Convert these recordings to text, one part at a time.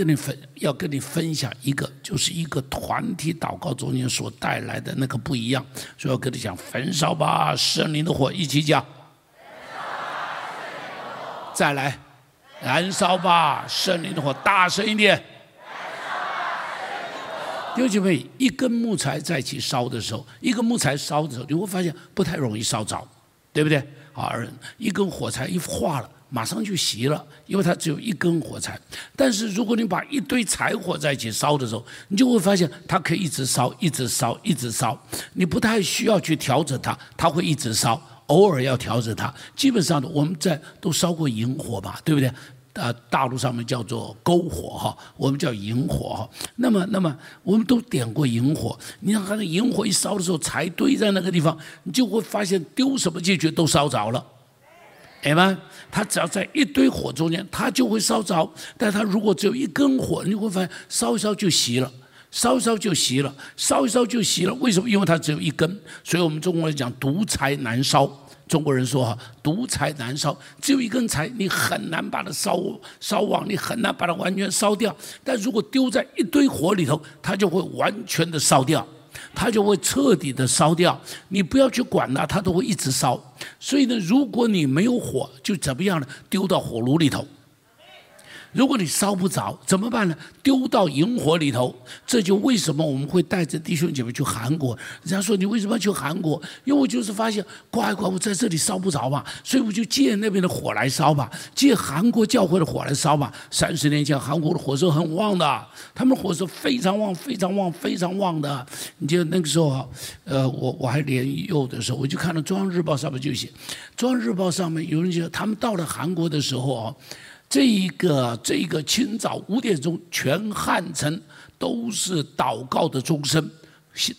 跟你分，要跟你分享一个，就是一个团体祷告中间所带来的那个不一样。所以要跟你讲，焚烧吧，圣灵的火，一起讲。再来，燃烧吧，圣灵的火，大声一点。弟兄姐妹，一根木材在一起烧的时候，一根木材烧的时候，你会发现不太容易烧着，对不对？啊，一根火柴一化了。马上就熄了，因为它只有一根火柴。但是如果你把一堆柴火在一起烧的时候，你就会发现它可以一直烧，一直烧，一直烧。你不太需要去调整它，它会一直烧。偶尔要调整它。基本上，我们在都烧过引火吧，对不对？啊，大陆上面叫做篝火哈，我们叫引火哈。那么，那么我们都点过引火。你看，那引火一烧的时候，柴堆在那个地方，你就会发现丢什么进去都烧着了。哎吗？它只要在一堆火中间，它就会烧着。但它如果只有一根火，你会发现烧一烧就熄了，烧一烧就熄了，烧一烧就熄了。为什么？因为它只有一根。所以我们中国人讲独柴难烧。中国人说哈，独柴难烧，只有一根柴，你很难把它烧烧旺，你很难把它完全烧掉。但如果丢在一堆火里头，它就会完全的烧掉。它就会彻底的烧掉，你不要去管它，它都会一直烧。所以呢，如果你没有火，就怎么样呢？丢到火炉里头。如果你烧不着怎么办呢？丢到萤火里头。这就为什么我们会带着弟兄姐妹去韩国。人家说你为什么要去韩国？因为我就是发现，乖乖，我在这里烧不着嘛，所以我就借那边的火来烧吧，借韩国教会的火来烧吧。三十年前韩国的火是很旺的，他们火是非常旺、非常旺、非常旺的。你记得那个时候，呃，我我还年幼的时候，我就看到中央日报上面就写，中央日报上面有人讲，他们到了韩国的时候啊。这一个这一个清早五点钟，全汉城都是祷告的钟声。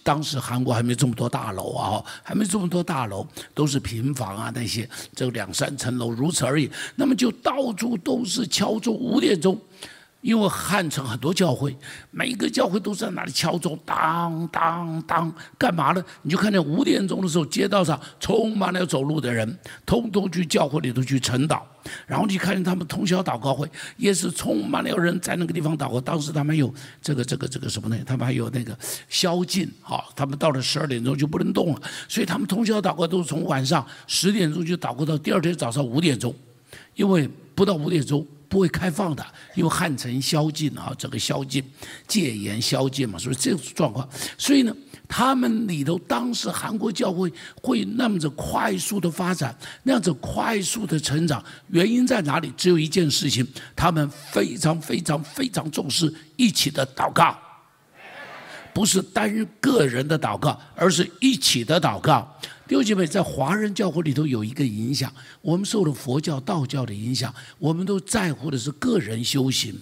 当时韩国还没这么多大楼啊，还没这么多大楼，都是平房啊那些，只有两三层楼如此而已。那么就到处都是敲钟五点钟。因为汉城很多教会，每一个教会都在那里敲钟，当当当，干嘛呢？你就看见五点钟的时候，街道上充满了走路的人，通通去教会里头去晨祷。然后你看见他们通宵祷告会，也是充满了人在那个地方祷告。当时他们有这个这个这个什么呢？他们还有那个宵禁，哈，他们到了十二点钟就不能动了，所以他们通宵祷告都是从晚上十点钟就祷告到第二天早上五点钟，因为不到五点钟。不会开放的，因为汉城宵禁啊，这个宵禁、戒严宵禁嘛，所以这种状况。所以呢，他们里头当时韩国教会会那么着快速的发展，那样子快速的成长，原因在哪里？只有一件事情，他们非常非常非常重视一起的祷告，不是单个人的祷告，而是一起的祷告。弟兄妹，在华人教会里头有一个影响，我们受了佛教、道教的影响，我们都在乎的是个人修行，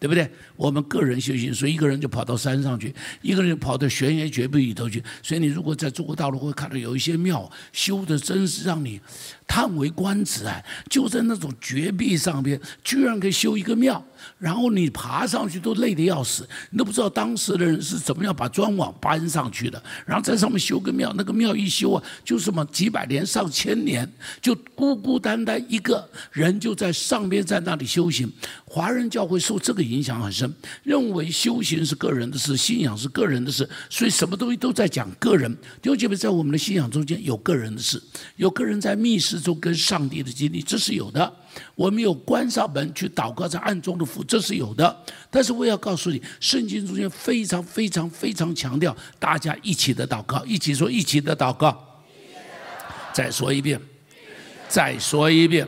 对不对？我们个人修行，所以一个人就跑到山上去，一个人跑到悬崖绝壁里头去。所以你如果在中国大陆会看到有一些庙修的，真是让你叹为观止啊！就在那种绝壁上边，居然可以修一个庙。然后你爬上去都累得要死，你都不知道当时的人是怎么样把砖瓦搬上去的。然后在上面修个庙，那个庙一修啊，就什么几百年、上千年，就孤孤单单一个人就在上边在那里修行。华人教会受这个影响很深，认为修行是个人的事，信仰是个人的事，所以什么东西都在讲个人。弟兄姐妹，在我们的信仰中间有个人的事，有个人在密室之中跟上帝的经历，这是有的。我们有关上门去祷告，在暗中的福，这是有的。但是我要告诉你，圣经中间非常非常非常强调大家一起的祷告，一起说一起的祷告。再说一遍，再说一遍，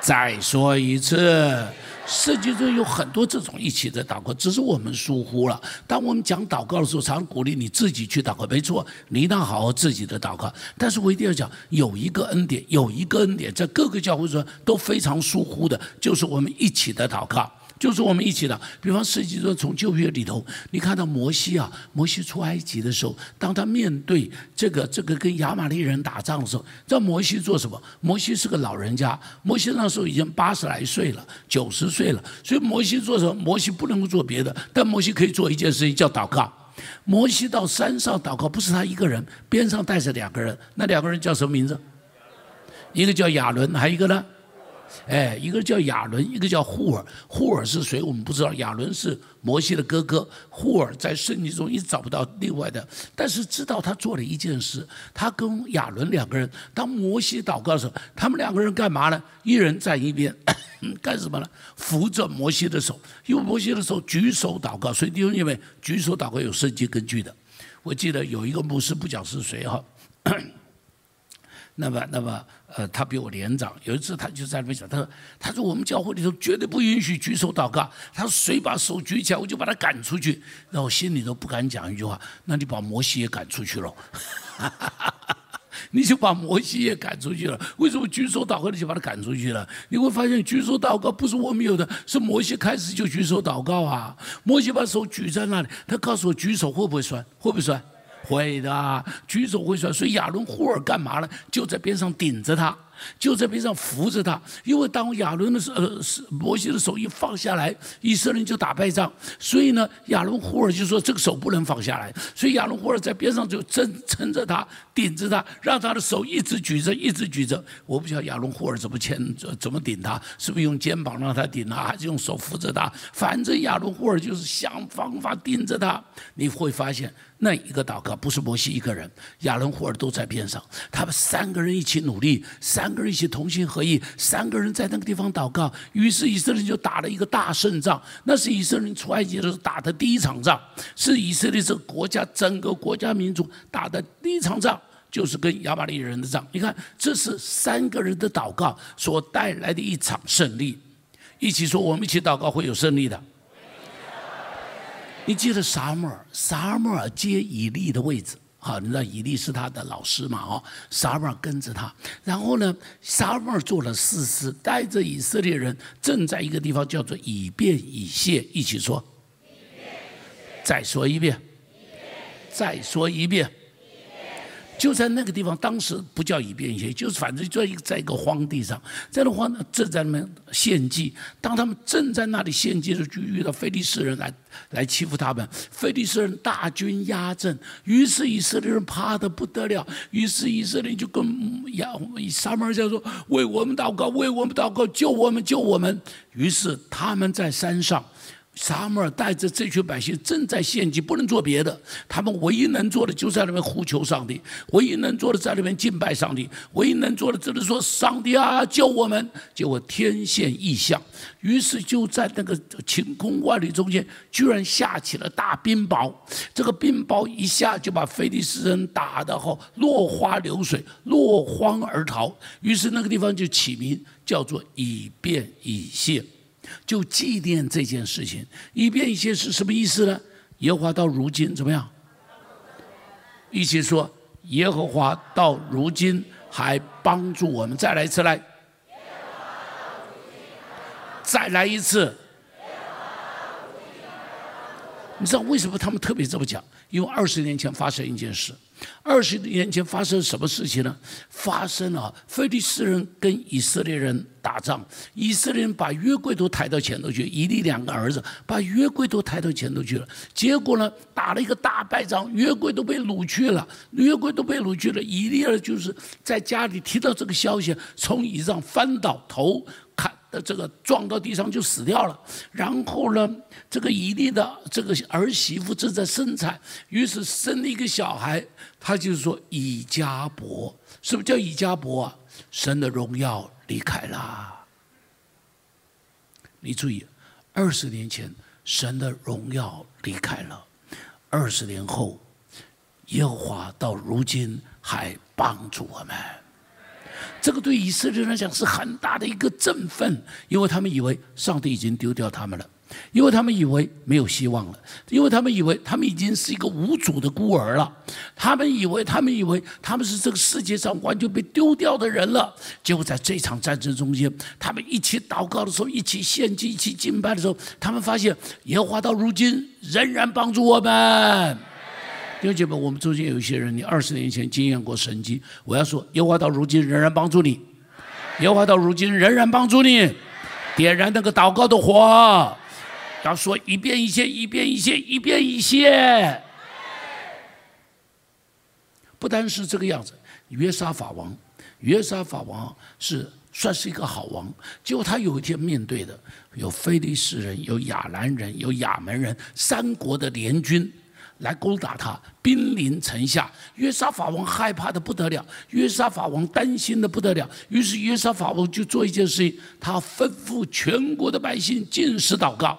再说一次。世界中有很多这种一起的祷告，只是我们疏忽了。当我们讲祷告的时候，常鼓励你自己去祷告，没错，你一定要好好自己的祷告。但是我一定要讲，有一个恩典，有一个恩典，在各个教会中都非常疏忽的，就是我们一起的祷告。就是我们一起的，比方实际说从旧约里头，你看到摩西啊，摩西出埃及的时候，当他面对这个这个跟亚玛力人打仗的时候，知道摩西做什么？摩西是个老人家，摩西那时候已经八十来岁了，九十岁了，所以摩西做什么？摩西不能够做别的，但摩西可以做一件事情，叫祷告。摩西到山上祷告，不是他一个人，边上带着两个人，那两个人叫什么名字？一个叫亚伦，还有一个呢？哎，一个叫亚伦，一个叫户尔。户尔是谁？我们不知道。亚伦是摩西的哥哥，户尔在圣经中一直找不到另外的，但是知道他做了一件事。他跟亚伦两个人，当摩西祷告的时候，他们两个人干嘛呢？一人站一边，干什么呢？扶着摩西的手，因为摩西的手举手祷告，所以弟兄姐妹举手祷告有圣经根据的。我记得有一个牧师，不讲是谁哈。那么，那么，呃，他比我年长。有一次，他就在那边讲，他说：“他说我们教会里头绝对不允许举手祷告。他说谁把手举起来，我就把他赶出去。”那我心里都不敢讲一句话。那你把摩西也赶出去了，你就把摩西也赶出去了。为什么举手祷告你就把他赶出去了？你会发现举手祷告不是我们有的，是摩西开始就举手祷告啊。摩西把手举在那里，他告诉我举手会不会酸？会不会酸？会的，举手会算。所以亚伦霍尔干嘛呢？就在边上顶着他。就在边上扶着他，因为当亚伦的手呃是摩西的手一放下来，以色列人就打败仗。所以呢，亚伦忽尔就说这个手不能放下来。所以亚伦忽尔在边上就撑撑着他，顶着他，让他的手一直举着，一直举着。我不晓得亚伦忽尔怎么牵怎么顶他，是不是用肩膀让他顶他，还是用手扶着他？反正亚伦忽尔就是想方法顶着他。你会发现那一个祷告不是摩西一个人，亚伦忽尔都在边上，他们三个人一起努力，三。三个人一起同心合意，三个人在那个地方祷告，于是以色列就打了一个大胜仗。那是以色列出埃及的时候打的第一场仗，是以色列这个国家整个国家民族打的第一场仗，就是跟亚玛力人的仗。你看，这是三个人的祷告所带来的一场胜利。一起说，我们一起祷告会有胜利的。你记得撒母耳，撒母耳接以利的位置。好，你知道以利是他的老师嘛？哦，撒母耳跟着他，然后呢，撒母耳做了四师，带着以色列人正在一个地方叫做以便以谢，一起说，再说一遍，再说一遍。就在那个地方，当时不叫以便以谢，就是反正就在在一个荒地上，在那荒正在那边献祭。当他们正在那里献祭的时候，就遇到非利士人来来欺负他们。非利士人大军压阵，于是以色列人怕的不得了。于是以色列就跟亚撒母耳讲说：“为我们祷告，为我们祷告，救我们，救我们。”于是他们在山上。撒母耳带着这群百姓正在献祭，不能做别的。他们唯一能做的就在那边呼求上帝，唯一能做的在那边敬拜上帝，唯一能做的只能说：“上帝啊，救我们！”结果天现异象，于是就在那个晴空万里中间，居然下起了大冰雹。这个冰雹一下就把菲利斯人打得后落花流水，落荒而逃。于是那个地方就起名叫做以便以谢。就祭奠这件事情，以便一些是什么意思呢？耶和华到如今怎么样？一起说，耶和华到如今还帮助我们。再来一次，来，再来一次。你知道为什么他们特别这么讲？因为二十年前发生一件事。二十年前发生什么事情呢？发生了，菲利斯人跟以色列人打仗，以色列人把约柜都抬到前头去，以利两个儿子把约柜都抬到前头去了。结果呢，打了一个大败仗，约柜都被掳去了，约柜都被掳去了。以利儿就是在家里听到这个消息，从椅子上翻倒头看。这个撞到地上就死掉了。然后呢，这个以利的这个儿媳妇正在生产，于是生了一个小孩。他就是说以加伯，什么叫以加伯啊？神的荣耀离开了。你注意，二十年前神的荣耀离开了，二十年后耶和华到如今还帮助我们。这个对以色列人来讲是很大的一个振奋，因为他们以为上帝已经丢掉他们了，因为他们以为没有希望了，因为他们以为他们已经是一个无主的孤儿了，他们以为他们以为他们是这个世界上完全被丢掉的人了。结果在这场战争中间，他们一起祷告的时候，一起献祭，一起敬拜的时候，他们发现耶和华到如今仍然帮助我们。弟兄姐妹，我们中间有一些人，你二十年前经验过神迹。我要说，耶和华到如今仍然帮助你，耶和华到如今仍然帮助你，点燃那个祷告的火，要说一遍一些，一遍一些，一遍一些。不单是这个样子，约沙法王，约沙法王是算是一个好王。结果他有一天面对的有非利士人、有亚兰人、有亚门人三国的联军来攻打他，兵临城下。约沙法王害怕的不得了，约沙法王担心的不得了。于是约沙法王就做一件事情，他吩咐全国的百姓进食祷告。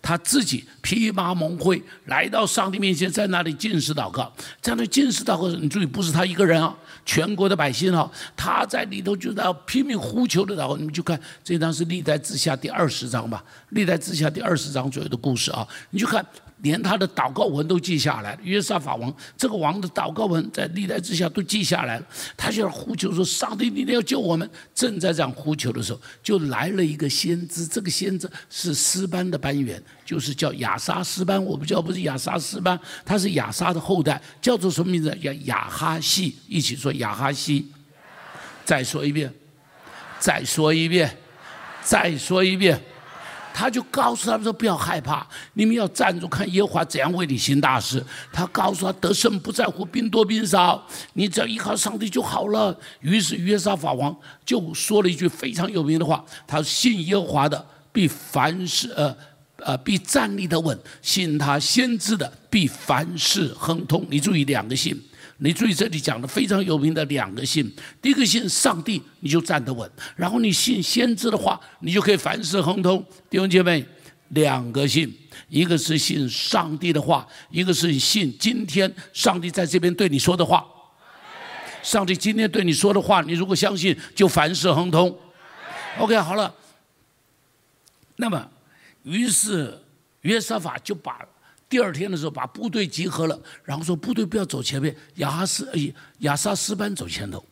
他自己披麻蒙灰来到上帝面前，在那里进食祷告。在那进食祷告，你注意，不是他一个人啊，全国的百姓啊，他在里头就在拼命呼求的祷告。你们就看这张是历代之下第二十章吧，历代之下第二十章左右的故事啊，你就看。连他的祷告文都记下来。约沙法王这个王的祷告文在历代之下都记下来了。他就要呼求说：“上帝，你一定要救我们！”正在这样呼求的时候，就来了一个先知。这个先知是斯班的班员，就是叫亚沙斯班。我不叫不是亚沙斯班，他是亚沙的后代，叫做什么名字？叫亚哈西。一起说亚哈西。再说一遍，再说一遍，再说一遍。他就告诉他们说：“不要害怕，你们要站住，看耶和华怎样为你行大事。”他告诉他：“得胜不在乎兵多兵少，你只要依靠上帝就好了。”于是约沙法王就说了一句非常有名的话：“他信耶和华的必凡事呃呃必站立的稳，信他先知的必凡事亨通。”你注意两个信。你注意这里讲的非常有名的两个信，第一个信上帝，你就站得稳；然后你信先知的话，你就可以凡事亨通。弟兄姐妹，两个信，一个是信上帝的话，一个是信今天上帝在这边对你说的话。上帝今天对你说的话，你如果相信，就凡事亨通。OK，好了。那么，于是约瑟法就把。第二天的时候，把部队集合了，然后说部队不要走前面，亚哈斯呃亚萨斯班走前头，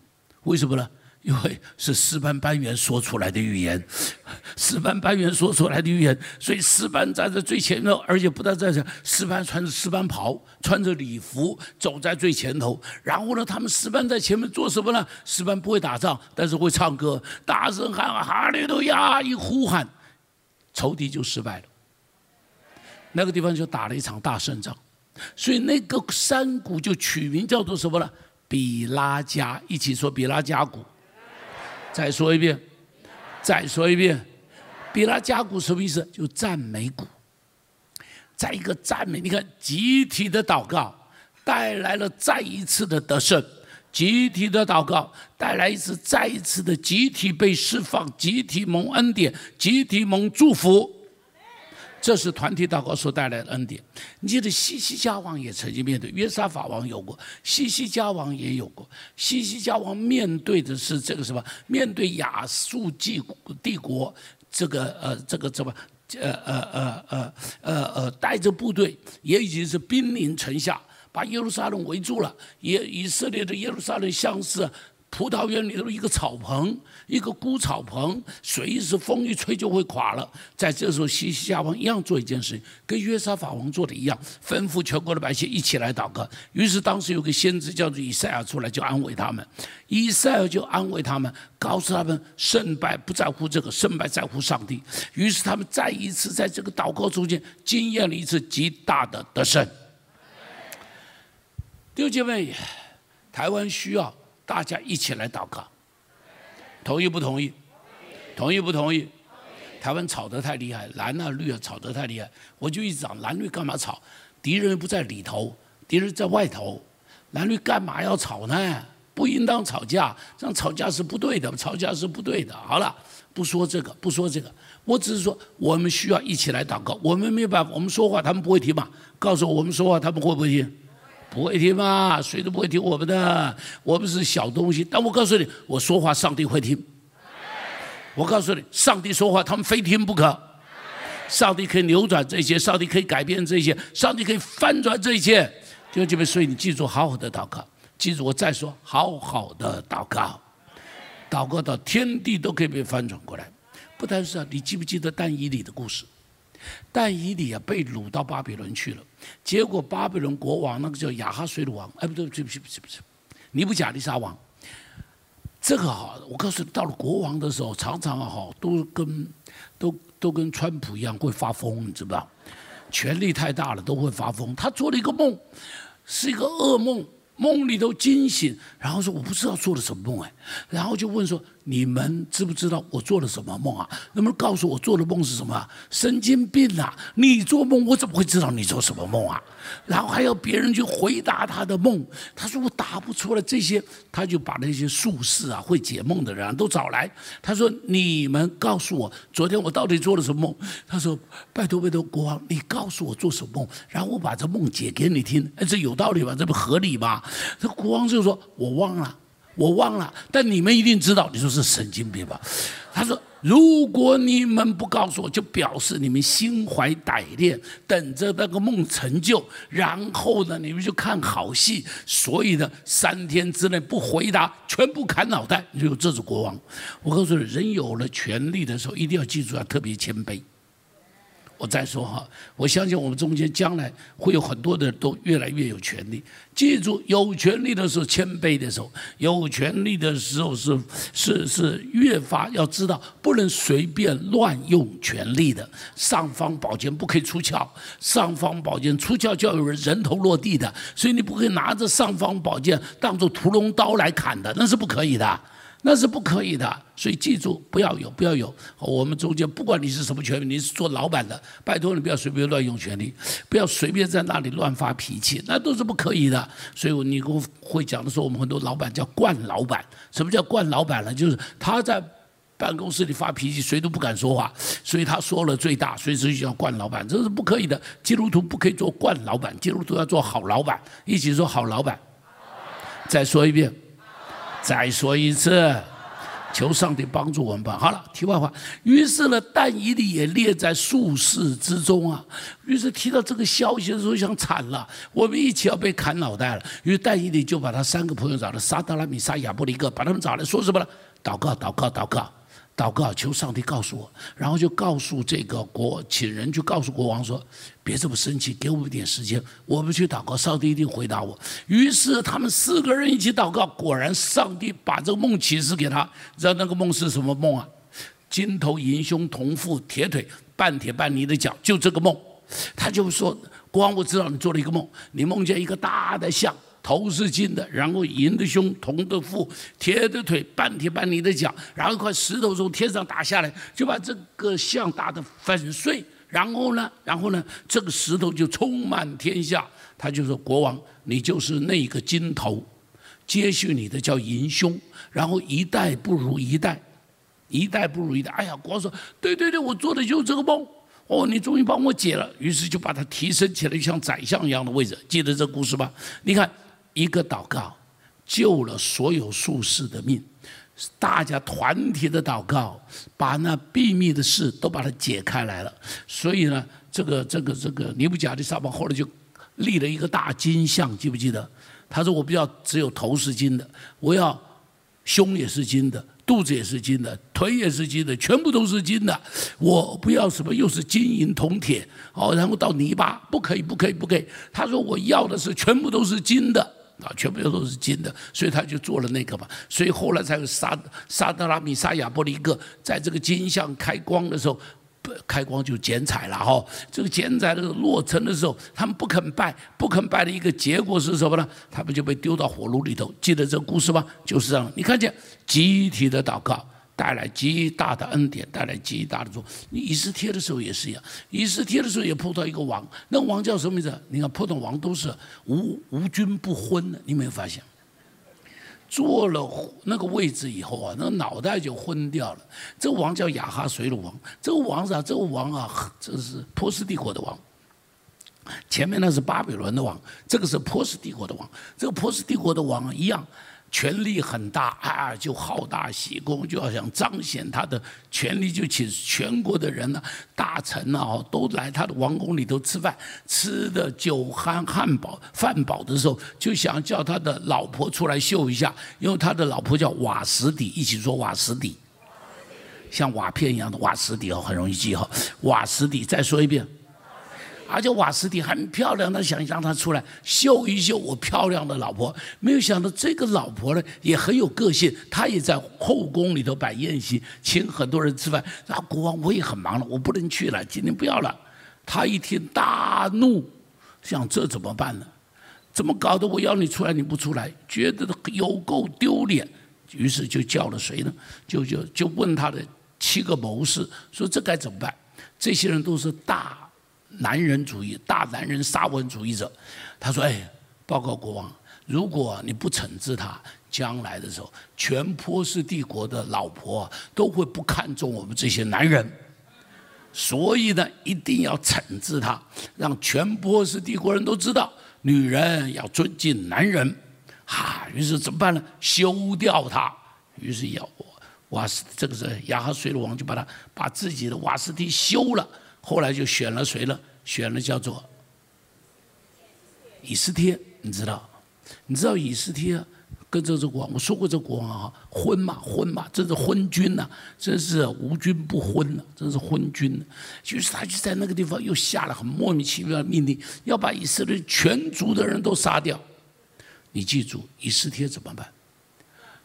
为什么呢？因为是斯班班员说出来的预言，斯班班员说出来的预言，所以斯班站在最前头，而且不但在这，斯班穿着斯班袍，穿着礼服走在最前头。然后呢，他们斯班在前面做什么呢？斯班不会打仗，但是会唱歌，大声喊哈利路亚，一呼喊，仇敌就失败了。那个地方就打了一场大胜仗，所以那个山谷就取名叫做什么呢？比拉加，一起说比拉加谷。再说一遍，再说一遍，比拉加谷什么意思？就赞美谷。再一个赞美，你看集体的祷告带来了再一次的得胜，集体的祷告带来一次再一次的集体被释放，集体蒙恩典，集体蒙祝福。这是团体祷告所带来的恩典。你记得西西家王也曾经面对，约沙法王有过，西西家王也有过。西西家王面对的是这个什么？面对亚述帝帝国，这个呃，这个什么？呃呃呃呃呃呃，带着部队，也已经是兵临城下，把耶路撒冷围住了。耶以色列的耶路撒冷像是。葡萄园里头一个草棚，一个枯草棚，随时风一吹就会垮了。在这时候，西西家王一样做一件事情，跟约沙法王做的一样，吩咐全国的百姓一起来祷告。于是当时有个先知叫做以赛亚出来，就安慰他们。以赛亚就安慰他们，告诉他们胜败不在乎这个，胜败在乎上帝。于是他们再一次在这个祷告中间经验了一次极大的得胜。弟兄姐妹，台湾需要。大家一起来祷告，同意不同意？同意不同意？台湾吵得太厉害，蓝啊绿啊吵得太厉害，我就一直讲蓝绿干嘛吵？敌人不在里头，敌人在外头，蓝绿干嘛要吵呢？不应当吵架，这样吵架是不对的，吵架是不对的。好了，不说这个，不说这个，我只是说我们需要一起来祷告。我们没有办法，我们说话他们不会听嘛？告诉我，我们说话他们会不会听？不会听嘛？谁都不会听我们的。我们是小东西，但我告诉你，我说话上帝会听。我告诉你，上帝说话，他们非听不可。上帝可以扭转这些，上帝可以改变这些，上帝可以翻转这一切。弟兄姐妹，所以你记住，好好的祷告。记住，我再说，好好的祷告，祷告到天地都可以被翻转过来。不单是啊，你记不记得但以理的故事？但以理啊，被掳到巴比伦去了。结果巴比伦国王那个叫亚哈水鲁王，哎，不对，对不起，不起，不起，尼布甲利沙王。这个哈，我告诉你，到了国王的时候，常常哈都跟都都跟川普一样会发疯，你知道吧？权力太大了，都会发疯。他做了一个梦，是一个噩梦，梦里头惊醒，然后说我不知道做了什么梦哎，然后就问说你们知不知道我做了什么梦啊？能不能告诉我做的梦是什么？神经病啊！你做梦，我怎么会知道你做什么梦啊？然后还要别人去回答他的梦。他说我答不出来这些，他就把那些术士啊、会解梦的人都找来。他说：“你们告诉我，昨天我到底做了什么梦？”他说：“拜托拜托，国王，你告诉我做什么梦，然后我把这梦解给你听。哎，这有道理吧？这不合理吗？”这国王就说：“我忘了。”我忘了，但你们一定知道。你说是神经病吧？他说：“如果你们不告诉我，就表示你们心怀歹念，等着那个梦成就。然后呢，你们就看好戏。所以呢，三天之内不回答，全部砍脑袋。你说这是国王？我告诉你，人有了权力的时候，一定要记住要特别谦卑。”我再说哈，我相信我们中间将来会有很多的人都越来越有权利。记住，有权利的时候谦卑的时候，有权利的时候是是是越发要知道，不能随便乱用权力的。尚方宝剑不可以出鞘，尚方宝剑出鞘就要有人人头落地的，所以你不可以拿着尚方宝剑当做屠龙刀来砍的，那是不可以的。那是不可以的，所以记住不要有，不要有。我们中间不管你是什么权利，你是做老板的，拜托你不要随便乱用权力，不要随便在那里乱发脾气，那都是不可以的。所以你跟我会讲的时候，我们很多老板叫惯老板。什么叫惯老板呢？就是他在办公室里发脾气，谁都不敢说话，所以他说了最大，所以这就叫惯老板，这是不可以的。基督徒不可以做惯老板，基督徒要做好老板，一起说好老板。再说一遍。再说一次，求上帝帮助我们吧。好了，题外话，于是呢，但以理也列在术士之中啊。于是提到这个消息的时候，想惨了，我们一起要被砍脑袋了。于是但以理就把他三个朋友找了，沙达拉米沙亚伯利克，把他们找来说什么呢？祷告，祷告，祷告。祷告，求上帝告诉我，然后就告诉这个国，请人去告诉国王说：“别这么生气，给我们点时间，我们去祷告，上帝一定回答我。”于是他们四个人一起祷告，果然上帝把这个梦启示给他，知道那个梦是什么梦啊？金头银胸铜腹铁腿半铁半泥的脚，就这个梦。他就说：“国王，我知道你做了一个梦，你梦见一个大的象。”头是金的，然后银的胸，铜的腹，铁的腿，半铁半泥的脚，然后一块石头从天上打下来，就把这个像打得粉碎。然后呢，然后呢，这个石头就充满天下。他就说：“国王，你就是那个金头，接续你的叫银胸，然后一代不如一代，一代不如一代。”哎呀，国王说：“对对对，我做的就是这个梦。哦，你终于帮我解了。”于是就把它提升起来，像宰相一样的位置。记得这故事吧？你看。一个祷告救了所有术士的命，大家团体的祷告把那秘密的事都把它解开来了。所以呢，这个这个这个尼布甲利撒王后来就立了一个大金像，记不记得？他说：“我不要只有头是金的，我要胸也是金的，肚子也是金的，腿也是金的，全部都是金的。我不要什么又是金银铜铁哦，然后到泥巴，不可以，不可以，不可以。他说我要的是全部都是金的。”啊，全部都是金的，所以他就做了那个嘛。所以后来才有沙沙德拉米沙亚波利克在这个金像开光的时候，开光就剪彩了哈。这个剪彩的落成的时候，他们不肯拜，不肯拜的一个结果是什么呢？他们就被丢到火炉里头。记得这个故事吗？就是这样。你看见集体的祷告。带来极大的恩典，带来极大的祝福。你以斯帖的时候也是一样，以斯帖的时候也碰到一个王，那王叫什么名字？你看，普通王都是无无君不昏的，你没有发现？坐了那个位置以后啊，那脑袋就昏掉了。这个王叫亚哈水鲁王，这个王啊，这个王啊，这是波斯帝国的王。前面那是巴比伦的王，这个是波斯帝国的王。这个波斯帝国的王一样。权力很大啊，就好大喜功，就要想彰显他的权力，就请全国的人呢、大臣啊，都来他的王宫里头吃饭，吃的酒酣汉饱饭饱的时候，就想叫他的老婆出来秀一下，因为他的老婆叫瓦什底，一起说瓦什底，像瓦片一样的瓦什底哦，很容易记哈。瓦什底，再说一遍。而且瓦斯蒂很漂亮，他想让她出来秀一秀我漂亮的老婆。没有想到这个老婆呢也很有个性，她也在后宫里头摆宴席，请很多人吃饭。然后国王我也很忙了，我不能去了，今天不要了。他一听大怒，想这怎么办呢？怎么搞得我要你出来你不出来？觉得有够丢脸，于是就叫了谁呢？就就就问他的七个谋士，说这该怎么办？这些人都是大男人主义、大男人沙文主义者。他说：“哎，报告国王，如果你不惩治他，将来的时候，全波斯帝国的老婆都会不看重我们这些男人。所以呢，一定要惩治他，让全波斯帝国人都知道，女人要尊敬男人。”哈，于是怎么办呢？休掉他。于是要瓦斯，这个是亚哈水鲁王就把他把自己的瓦斯蒂修了。后来就选了谁了？选了叫做以斯帖，你知道？你知道以斯帖跟这个国王，我说过这国王啊，昏嘛昏嘛，真是昏君呐，真是无君不昏呐，真是昏君。就是他就在那个地方又下了很莫名其妙的命令，要把以色列全族的人都杀掉。你记住，以斯帖怎么办？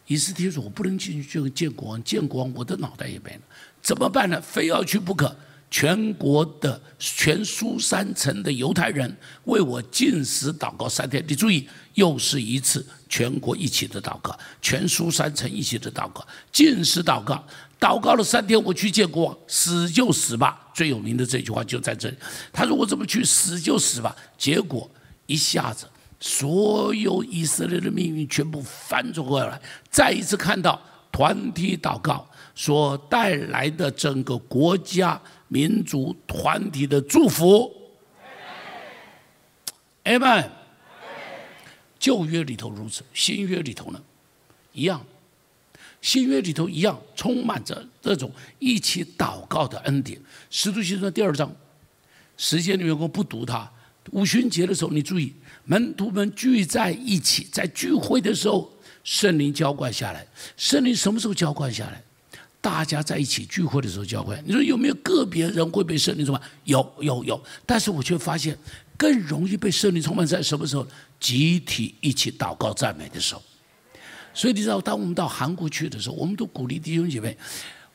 以斯帖说：“我不能进去就见国王，见国王我的脑袋也没了，怎么办呢？非要去不可。全国的全苏三城的犹太人为我进食祷告三天。你注意，又是一次全国一起的祷告，全苏三城一起的祷告，进食祷告，祷告了三天，我去见国王，死就死吧。最有名的这句话就在这里。他说：“我怎么去死就死吧？”结果一下子。所有以色列的命运全部翻转过来，再一次看到团体祷告所带来的整个国家民族团体的祝福。Amen。旧约里头如此，新约里头呢，一样。新约里头一样，充满着这种一起祷告的恩典。使徒行传第二章，时间里面我不读它。五旬节的时候，你注意。门徒们聚在一起，在聚会的时候，圣灵浇灌下来。圣灵什么时候浇灌下来？大家在一起聚会的时候教会。你说有没有个别人会被圣灵充满？有，有，有。但是我却发现，更容易被圣灵充满在什么时候？集体一起祷告赞美的时候。所以你知道，当我们到韩国去的时候，我们都鼓励弟兄姐妹，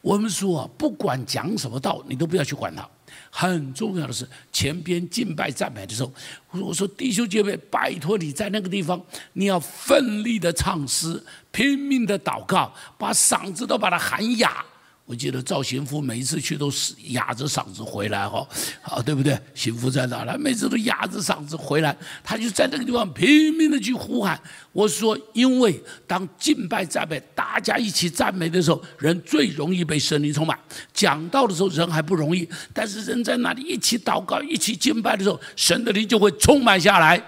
我们说，不管讲什么道，你都不要去管他。很重要的是，前边敬拜赞美的时候，我说弟兄姐妹，拜托你在那个地方，你要奋力的唱诗，拼命的祷告，把嗓子都把它喊哑。我记得赵贤夫每一次去都是哑着嗓子回来哈，啊对不对？行夫在哪呢？每次都哑着嗓子回来，他就在那个地方拼命的去呼喊。我说，因为当敬拜赞美，大家一起赞美的时候，人最容易被神灵充满。讲道的时候人还不容易，但是人在那里一起祷告、一起敬拜的时候，神的灵就会充满下来。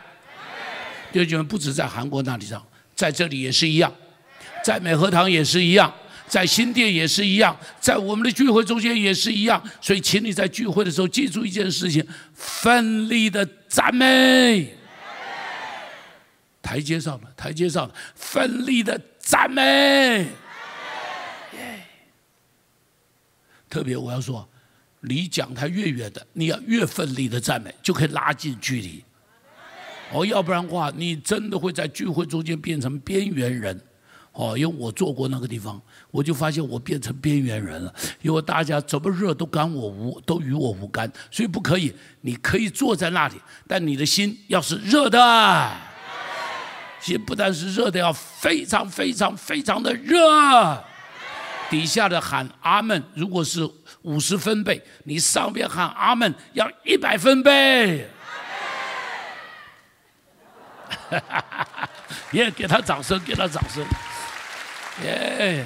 弟兄们，不止在韩国那里上，在这里也是一样，在美和堂也是一样。在新店也是一样，在我们的聚会中间也是一样，所以请你在聚会的时候记住一件事情：奋力的赞美。台阶上的，台阶上的，奋力的赞美。特别我要说，离讲台越远的，你要越奋力的赞美，就可以拉近距离。哦，要不然的话，你真的会在聚会中间变成边缘人。哦，因为我做过那个地方，我就发现我变成边缘人了。因为大家怎么热都干我无，都与我无干，所以不可以。你可以坐在那里，但你的心要是热的，心不但是热的，要非常非常非常的热。底下的喊阿门，如果是五十分贝，你上边喊阿门要一百分贝。哈哈哈哈也给他掌声，给他掌声。耶！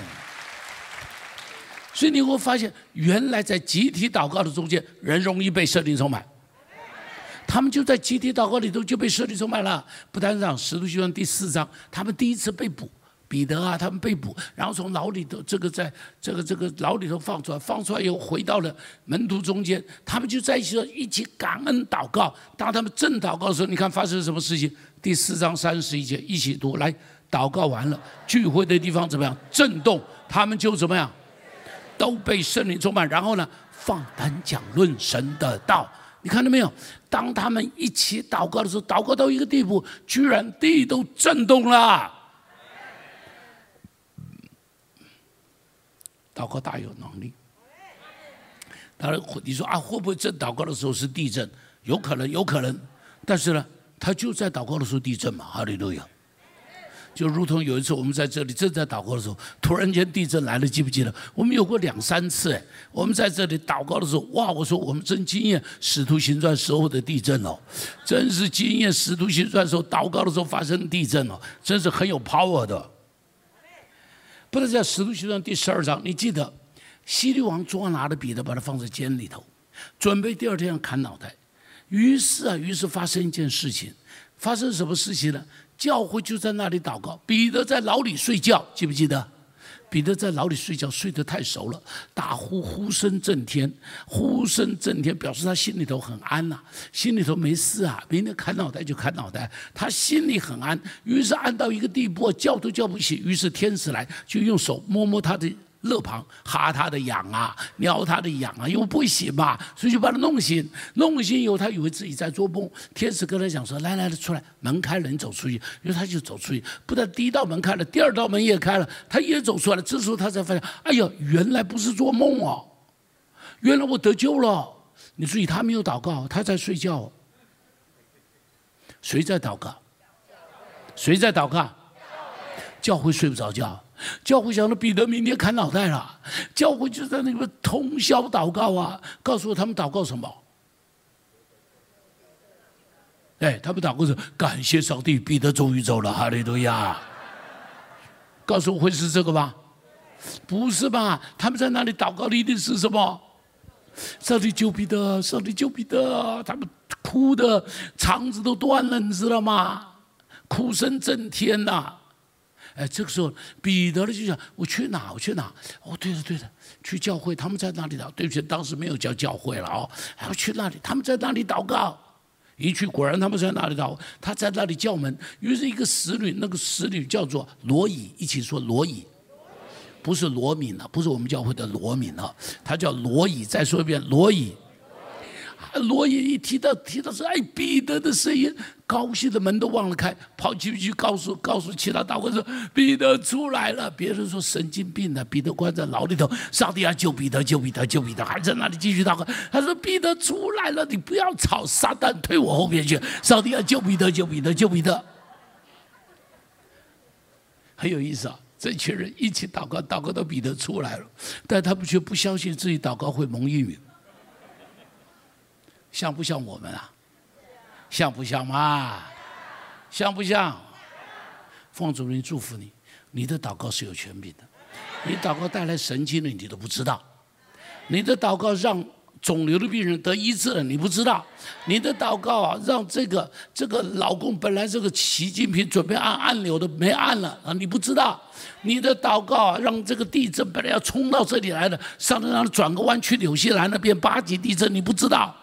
所以你会发现，原来在集体祷告的中间，人容易被圣灵充满。他们就在集体祷告里头就被圣灵充满了。不单让使徒行传第四章，他们第一次被捕，彼得啊，他们被捕，然后从牢里头这个在这个这个牢里头放出来，放出来以后回到了门徒中间，他们就在一起一起感恩祷告。当他们正祷告的时候，你看发生了什么事情？第四章三十一节，一起读来。祷告完了，聚会的地方怎么样？震动，他们就怎么样？都被圣灵充满。然后呢，放胆讲论神的道。你看到没有？当他们一起祷告的时候，祷告到一个地步，居然地都震动了。祷告大有能力。当然，你说啊，会不会正祷告的时候是地震？有可能，有可能。但是呢，他就在祷告的时候地震嘛，哈利路亚。就如同有一次我们在这里正在祷告的时候，突然间地震来了，记不记得？我们有过两三次哎，我们在这里祷告的时候，哇！我说我们真经验使徒行传时候的地震哦，真是经验使徒行传时候祷告的时候发生地震哦，真是很有 power 的。不能在使徒行传第十二章，你记得西律王捉拿的彼得，把他放在监里头，准备第二天要砍脑袋。于是啊，于是发生一件事情，发生什么事情呢？教会就在那里祷告，彼得在牢里睡觉，记不记得？彼得在牢里睡觉，睡得太熟了，大呼呼声震天，呼声震天，表示他心里头很安呐，心里头没事啊，明天砍脑袋就砍脑袋，他心里很安。于是安到一个地步，叫都叫不醒。于是天使来，就用手摸摸他的。乐旁哈他的痒啊，撩他的痒啊，因为不行嘛，所以就把他弄醒。弄醒以后，他以为自己在做梦。天使跟他讲说：“来来来，出来，门开了，你走出去。”于是他就走出去。不但第一道门开了，第二道门也开了，他也走出来了。这时候他才发现：“哎呀，原来不是做梦哦，原来我得救了。”你注意，他没有祷告，他在睡觉。谁在祷告？谁在祷告？教会睡不着觉。教会想着彼得明天砍脑袋了，教会就在那边通宵祷告啊，告诉我他们祷告什么？哎，他们祷告是感谢上帝，彼得终于走了，哈利路亚。告诉我会是这个吗？不是吧？他们在那里祷告的一定是什么？上帝救彼得，上帝救彼得，他们哭的肠子都断了，你知道吗？哭声震天呐！哎，这个时候彼得呢就想：我去哪？我去哪？哦，对的，对的，去教会。他们在那里祷。对不起，当时没有叫教会了哦。还要去那里？他们在那里祷告。一去，果然他们在那里祷。他在那里叫门。于是，一个使女，那个使女叫做罗以，一起说罗以，不是罗敏了，不是我们教会的罗敏了，他叫罗以。再说一遍，罗以。罗伊一提到提到说，哎，彼得的声音，高兴的门都忘了开，跑进去告诉告诉其他大官说，彼得出来了。别人说神经病的，彼得关在牢里头，上帝要救彼得，救彼得，救彼得，还在那里继续祷告。他说彼得出来了，你不要吵，撒旦退我后面去，上帝要救彼得，救彼得，救彼得。很有意思啊，这群人一起祷告，祷告到彼得出来了，但他们却不相信自己祷告会蒙应允。像不像我们啊？像不像嘛？像不像？奉主任祝福你，你的祷告是有权柄的。你祷告带来神经的，你都不知道；你的祷告让肿瘤的病人得医治了，你不知道；你的祷告啊，让这个这个老公本来这个习近平准备按按钮的没按了啊，你不知道；你的祷告啊，让这个地震本来要冲到这里来的，上头让他转个弯去纽西兰那边八级地震，你不知道。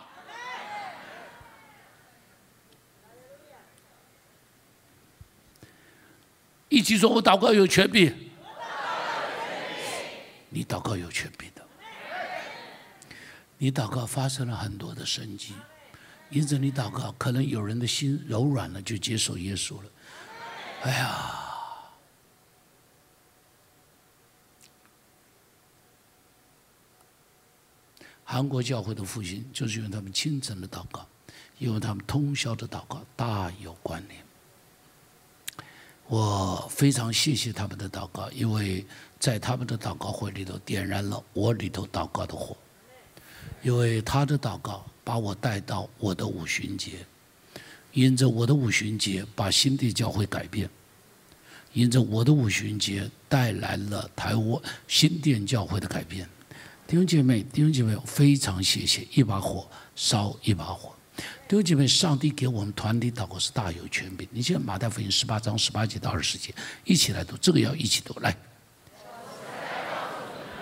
一起说：“我祷告有权柄。”你祷告有权柄的，你祷告发生了很多的神迹，因着你祷告，可能有人的心柔软了，就接受耶稣了。哎呀，韩国教会的复兴，就是因为他们清晨的祷告，因为他们通宵的祷告，大有关联。我非常谢谢他们的祷告，因为在他们的祷告会里头点燃了我里头祷告的火。因为他的祷告把我带到我的五旬节，因着我的五旬节把新地教会改变，因着我的五旬节带来了台湾新店教会的改变。弟兄姐妹，弟兄姐妹，非常谢谢，一把火烧一把火。弟兄姐妹，上帝给我们团体祷告是大有权柄。你现在马太福音十八章十八节到二十节，一起来读，这个要一起读。来，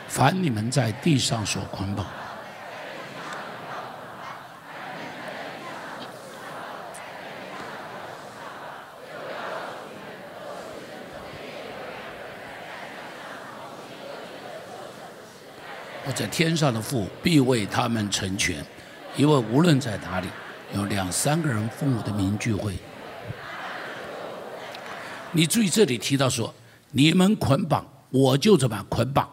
凡你们在地上所捆绑，我在天上的父必为他们成全，因为无论在哪里。有两三个人奉我的名聚会，你注意这里提到说，你们捆绑我就怎么样捆绑，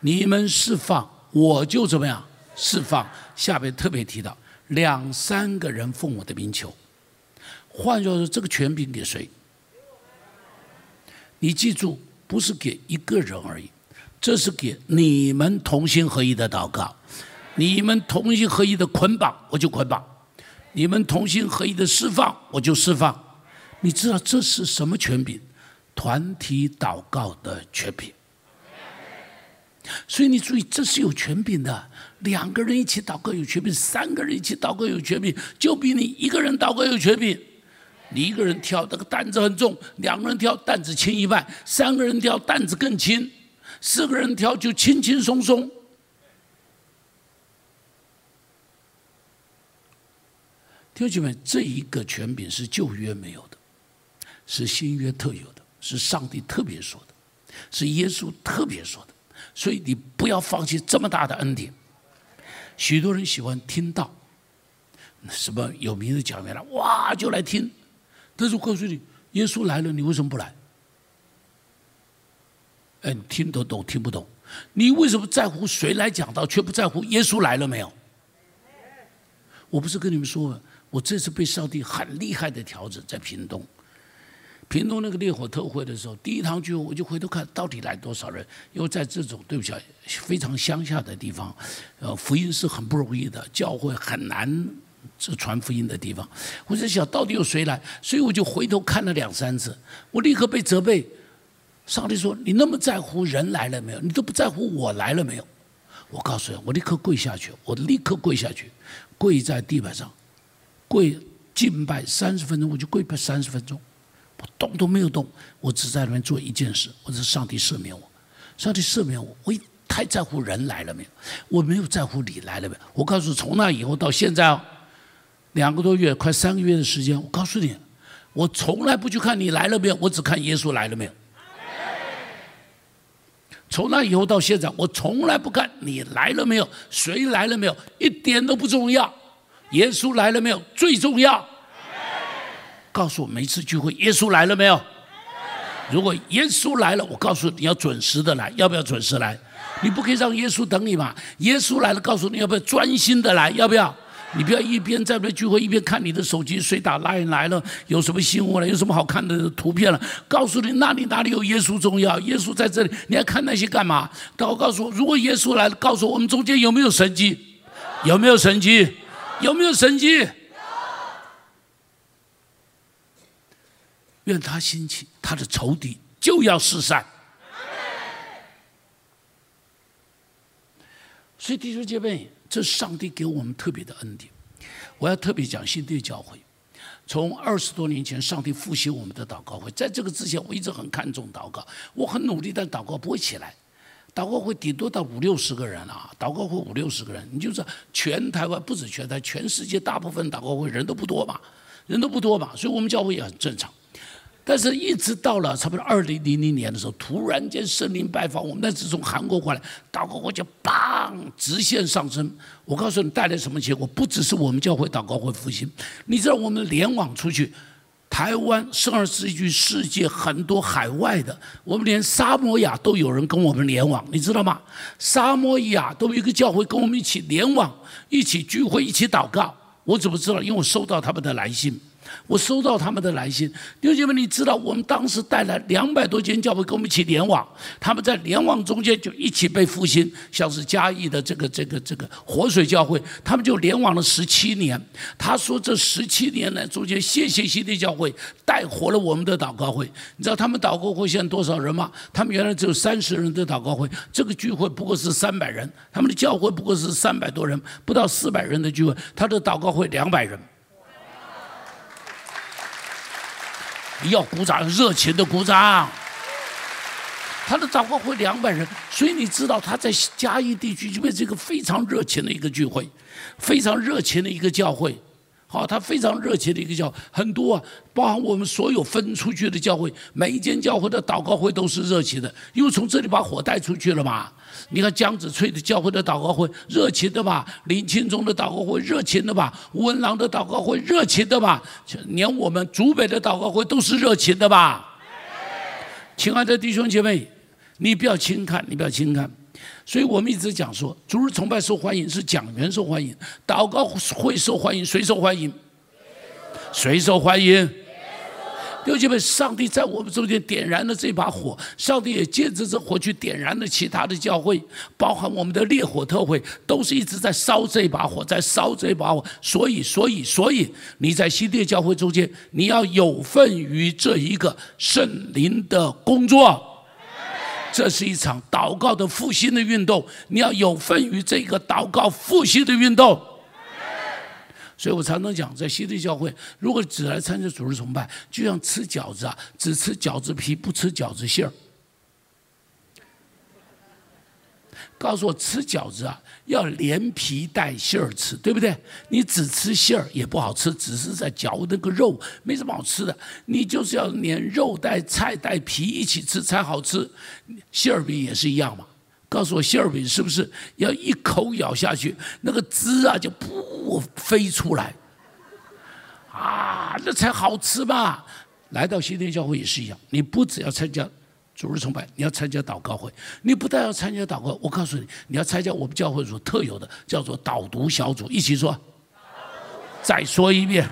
你们释放我就怎么样释放。下边特别提到两三个人奉我的名求，换作说这个权柄给谁？你记住，不是给一个人而已，这是给你们同心合一的祷告。你们同心合一的捆绑，我就捆绑；你们同心合一的释放，我就释放。你知道这是什么权柄？团体祷告的权柄。所以你注意，这是有权柄的。两个人一起祷告有权柄，三个人一起祷告有权柄，就比你一个人祷告有权柄。你一个人挑这个担子很重，两个人挑担子轻一半，三个人挑担子更轻，四个人挑就轻轻松松。弟兄姐妹，这一个权柄是旧约没有的，是新约特有的，是上帝特别说的，是耶稣特别说的。所以你不要放弃这么大的恩典。许多人喜欢听到什么有名的讲员了，哇，就来听。但是我告诉你，耶稣来了，你为什么不来？哎，你听得懂听不懂？你为什么在乎谁来讲道，却不在乎耶稣来了没有？我不是跟你们说吗，我这次被上帝很厉害的调整，在屏东。屏东那个烈火特会的时候，第一堂聚会我就回头看到底来多少人，因为在这种对不起，非常乡下的地方，呃，福音是很不容易的，教会很难这传福音的地方。我在想到底有谁来，所以我就回头看了两三次，我立刻被责备。上帝说：“你那么在乎人来了没有？你都不在乎我来了没有？”我告诉你，我立刻跪下去，我立刻跪下去，跪在地板上，跪敬拜三十分钟，我就跪拜三十分钟。我动都没有动，我只在那边做一件事，我是上帝赦免我，上帝赦免我。我太在乎人来了没有，我没有在乎你来了没有。我告诉从那以后到现在，哦两个多月，快三个月的时间，我告诉你，我从来不去看你来了没有，我只看耶稣来了没有。从那以后到现在，我从来不看你来了没有，谁来了没有，一点都不重要，耶稣来了没有最重要。告诉我每次聚会，耶稣来了没有？如果耶稣来了，我告诉你要准时的来，要不要准时来？你不可以让耶稣等你嘛？耶稣来了，告诉你要不要专心的来？要不要？你不要一边在那聚会，一边看你的手机，谁打来来了？有什么新闻了？有什么好看的图片了？告诉你，那里哪里有耶稣重要？耶稣在这里，你还看那些干嘛？我告诉我，如果耶稣来了，告诉我们中间有没有神迹？有没有神迹？有没有神迹？愿他兴起，他的仇敌就要失散。所以弟兄姐妹，这是上帝给我们特别的恩典。我要特别讲新地教会，从二十多年前，上帝复兴我们的祷告会，在这个之前，我一直很看重祷告，我很努力，但祷告不会起来。祷告会顶多到五六十个人啊，祷告会五六十个人，你就说全台湾不止全台，全世界大部分祷告会人都不多嘛，人都不多嘛，所以我们教会也很正常。但是，一直到了差不多二零零零年的时候，突然间圣灵拜访我们，那是从韩国过来，祷告会就砰直线上升。我告诉你，带来什么结果？不只是我们教会祷告会复兴，你知道我们联网出去，台湾、圣二世纪、世界很多海外的，我们连沙摩亚都有人跟我们联网，你知道吗？沙摩亚都有一个教会跟我们一起联网，一起聚会，一起祷告。我怎么知道？因为我收到他们的来信。我收到他们的来信，弟兄姐妹，你知道我们当时带来两百多间教会跟我们一起联网，他们在联网中间就一起被复兴，像是嘉义的这个这个这个活水教会，他们就联网了十七年。他说这十七年来中间，谢谢新的教会带活了我们的祷告会。你知道他们祷告会现在多少人吗？他们原来只有三十人的祷告会，这个聚会不过是三百人，他们的教会不过是三百多人，不到四百人的聚会，他的祷告会两百人。要鼓掌，热情的鼓掌。他的祷告会两百人，所以你知道他在嘉义地区就变成一个非常热情的一个聚会，非常热情的一个教会。好，他非常热情的一个教，很多啊，包含我们所有分出去的教会，每一间教会的祷告会都是热情的，因为从这里把火带出去了嘛。你看江子翠的教会的祷告会，热情的吧？林清忠的祷告会，热情的吧？吴文郎的祷告会，热情的吧？连我们竹北的祷告会都是热情的吧？亲爱的弟兄姐妹，你不要轻看，你不要轻看。所以我们一直讲说，主日崇拜受欢迎是讲员受欢迎，祷告会受欢迎，谁受欢迎？谁受欢迎？弟兄姐妹，上帝在我们中间点燃了这把火，上帝也借着这火去点燃了其他的教会，包含我们的烈火特会，都是一直在烧这把火，在烧这把火。所以，所以，所以，你在新的教会中间，你要有份于这一个圣灵的工作。这是一场祷告的复兴的运动，你要有份于这个祷告复兴的运动。所以我常常讲，在西地教会，如果只来参加主日崇拜，就像吃饺子啊，只吃饺子皮，不吃饺子馅儿。告诉我，吃饺子啊，要连皮带馅儿吃，对不对？你只吃馅儿也不好吃，只是在嚼那个肉，没什么好吃的。你就是要连肉带菜带皮一起吃才好吃。馅儿饼也是一样嘛。告诉我，馅儿饼是不是要一口咬下去，那个汁啊就不飞出来，啊，那才好吃嘛！来到新天教会也是一样，你不只要参加主日崇拜，你要参加祷告会，你不但要参加祷告，我告诉你，你要参加我们教会所特有的叫做导读小组，一起说，再说一遍，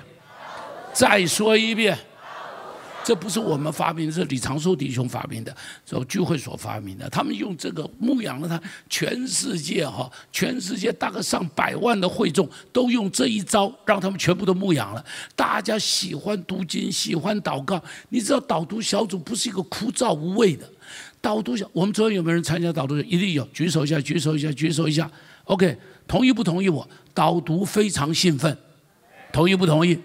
再说一遍。这不是我们发明的，是李长寿弟兄发明的，是聚会所发明的。他们用这个牧养了他，全世界哈，全世界大概上百万的会众都用这一招，让他们全部都牧养了。大家喜欢读经，喜欢祷告。你知道导读小组不是一个枯燥无味的，导读小，我们昨天有没有人参加导读？一定有，举手一下，举手一下，举手一下。OK，同意不同意我？导读非常兴奋，同意不同意？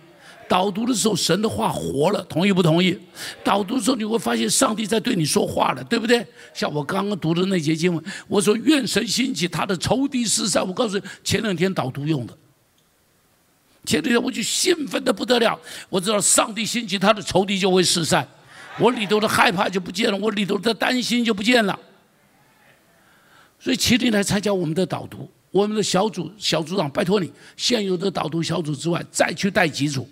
导读的时候，神的话活了，同意不同意？导读的时候，你会发现上帝在对你说话了，对不对？像我刚刚读的那节经文，我说愿神兴起他的仇敌四散。我告诉你，前两天导读用的，前两天我就兴奋的不得了。我知道上帝兴起他的仇敌就会四散，我里头的害怕就不见了，我里头的担心就不见了。所以，请你来参加我们的导读，我们的小组小组长，拜托你，现有的导读小组之外，再去带几组。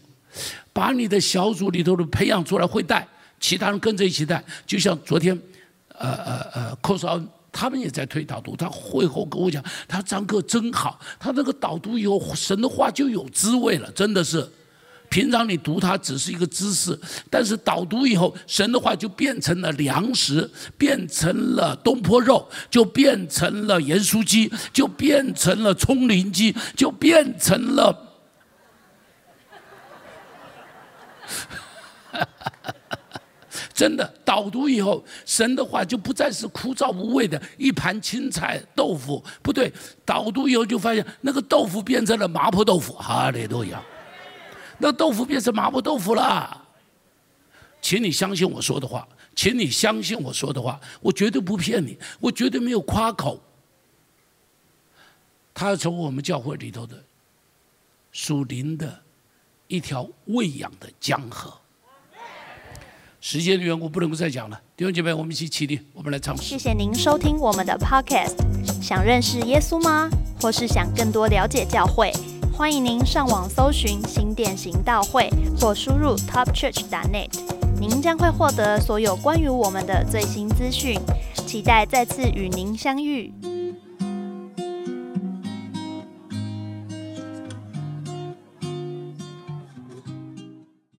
把你的小组里头的培养出来会带，其他人跟着一起带。就像昨天，呃呃呃，寇少他们也在推导读，他会后跟我讲，他张哥真好，他那个导读以后神的话就有滋味了，真的是。平常你读它只是一个知识，但是导读以后，神的话就变成了粮食，变成了东坡肉，就变成了盐酥鸡，就变成了葱灵鸡，就变成了。真的导读以后，神的话就不再是枯燥无味的一盘青菜豆腐，不对，导读以后就发现那个豆腐变成了麻婆豆腐，哈利路亚，那豆腐变成麻婆豆腐了。请你相信我说的话，请你相信我说的话，我绝对不骗你，我绝对没有夸口。他从我们教会里头的属灵的。一条喂养的江河。时间的缘故，不能够再讲了。弟兄姐妹，我们一起起立，我们来唱。谢谢您收听我们的 Podcast。想认识耶稣吗？或是想更多了解教会？欢迎您上网搜寻新店行道会，或输入 topchurch.net。您将会获得所有关于我们的最新资讯。期待再次与您相遇。